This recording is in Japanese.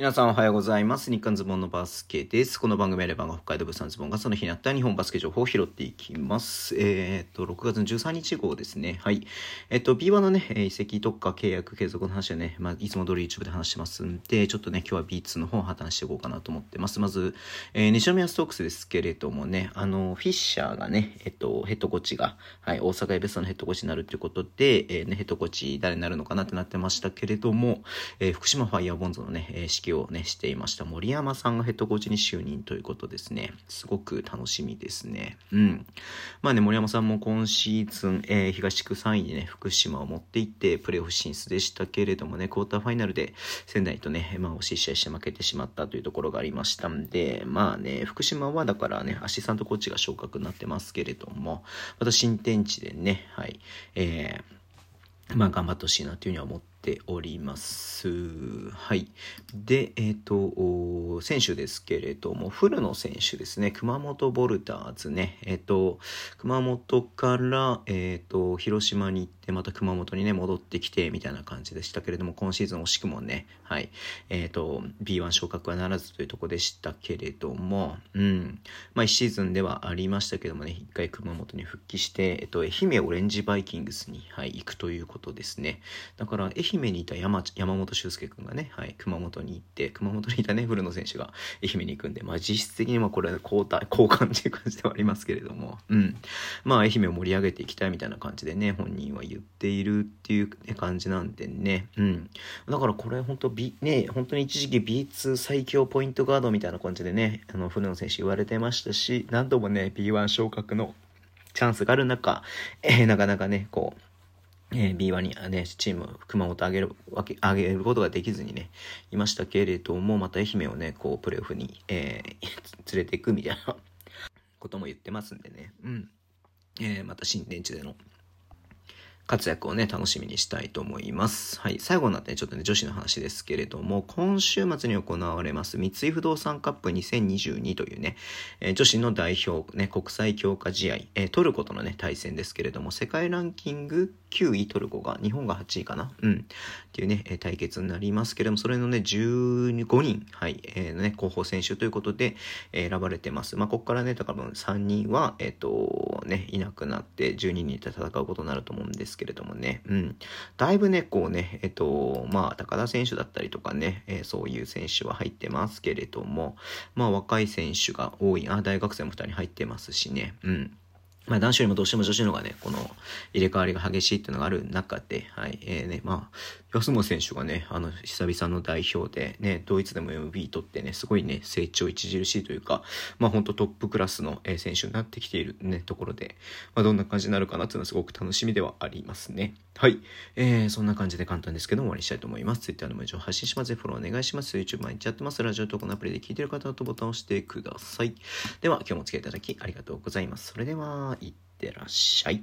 皆さんおはようございます。日刊ズボンのバスケです。この番組はレバンが北海道物産ズボンがその日にあった日本バスケ情報を拾っていきます。えー、っと、6月の13日号ですね。はい。えっと、B1 のね、移籍特化契約継続の話はね、まあ、いつも通り YouTube で話してますんで、ちょっとね、今日は B2 の方を破綻していこうかなと思ってます。まず、えー、西宮ストークスですけれどもね、あの、フィッシャーがね、えっと、ヘッドコーチが、はい、大阪エベストのヘッドコーチになるということで、えー、ね、ヘッドコーチ誰になるのかなってなってましたけれども、えー、福島ファイヤーボンズのね、指揮をね、していました森山さんがヘッドコーチに就任ということですね。すごく楽しみですね。うん。まあね、森山さんも今シーズン、えー、東地区3位にね、福島を持っていって、プレーオフ進出でしたけれどもね、クォーターファイナルで仙台とね、まあ惜し試合して負けてしまったというところがありましたんで、まあね、福島はだからね、アシスタントコーチが昇格になってますけれども、また新天地でね、はい、えー、まあ頑張ってほしいなというふうには思ってております。はい。で、えっ、ー、と、選手ですけれども、古野選手ですね、熊本ボルターズね、えっ、ー、と、熊本から、えっ、ー、と、広島に行って、また熊本にね、戻ってきて、みたいな感じでしたけれども、今シーズン惜しくもね、はい、えっ、と、B1 昇格はならずというとこでしたけれども、うん、まあ、1シーズンではありましたけどもね、一回熊本に復帰して、えっ、と、愛媛オレンジバイキングスに、はい、行くということですね。だから、愛媛にいた山山本修介君がね、はい、熊本に行って、熊本にいたね、古野選手が愛媛に行くんで、まあ実質的にはこれ交代、交換っていう感じではありますけれども、うん。まあ愛媛を盛り上げていきたいみたいな感じでね、本人は言っているっていう、ね、感じなんでね、うん。だからこれ本当 B、ね、本当に一時期 B2 最強ポイントガードみたいな感じでね、あの、古野選手言われてましたし、何度もね、B1 昇格のチャンスがある中、えー、なかなかね、こう、えー、B1 にね、チーム、熊本上げる、わけ、上げることができずにね、いましたけれども、また愛媛をね、こう、プレーオフに、えー、連れていくみたいなことも言ってますんでね、うん。えー、また新天地での活躍をね、楽しみにしたいと思います。はい。最後になってね、ちょっとね、女子の話ですけれども、今週末に行われます三井不動産カップ2022というね、えー、女子の代表、ね、国際強化試合、えー、トルコとのね、対戦ですけれども、世界ランキング9位トルコが、日本が8位かな？うん。っていうね、え対決になりますけれども、それのね、15人、はい、えー、ね、候補選手ということで、え選ばれてます。まあ、ここからね、だから3人は、えっ、と、ね、いなくなって、12人で戦うことになると思うんですけどけれどもね、うん。だいぶね、こうね、えっ、と、まあ、高田選手だったりとかね、えそういう選手は入ってますけれども、まあ、若い選手が多い、あ、大学生も2人入ってますしね、うん。まあ男子よりもどうしても女子の方がね、この入れ替わりが激しいっていうのがある中で、はい、えー、ね、まあ、安本選手がね、あの、久々の代表で、ね、ドイツでも MB 取ってね、すごいね、成長著しいというか、まあ本当トップクラスの選手になってきているね、ところで、まあどんな感じになるかなっていうのはすごく楽しみではありますね。はい。えー、そんな感じで簡単ですけど終わりにしたいと思います。Twitter の文章発信します。フォローお願いします。YouTube 毎日やってます。ラジオとこのアプリで聞いてる方はとボタンを押してください。では、今日もお付き合いいただきありがとうございます。それでは、いってらっしゃい。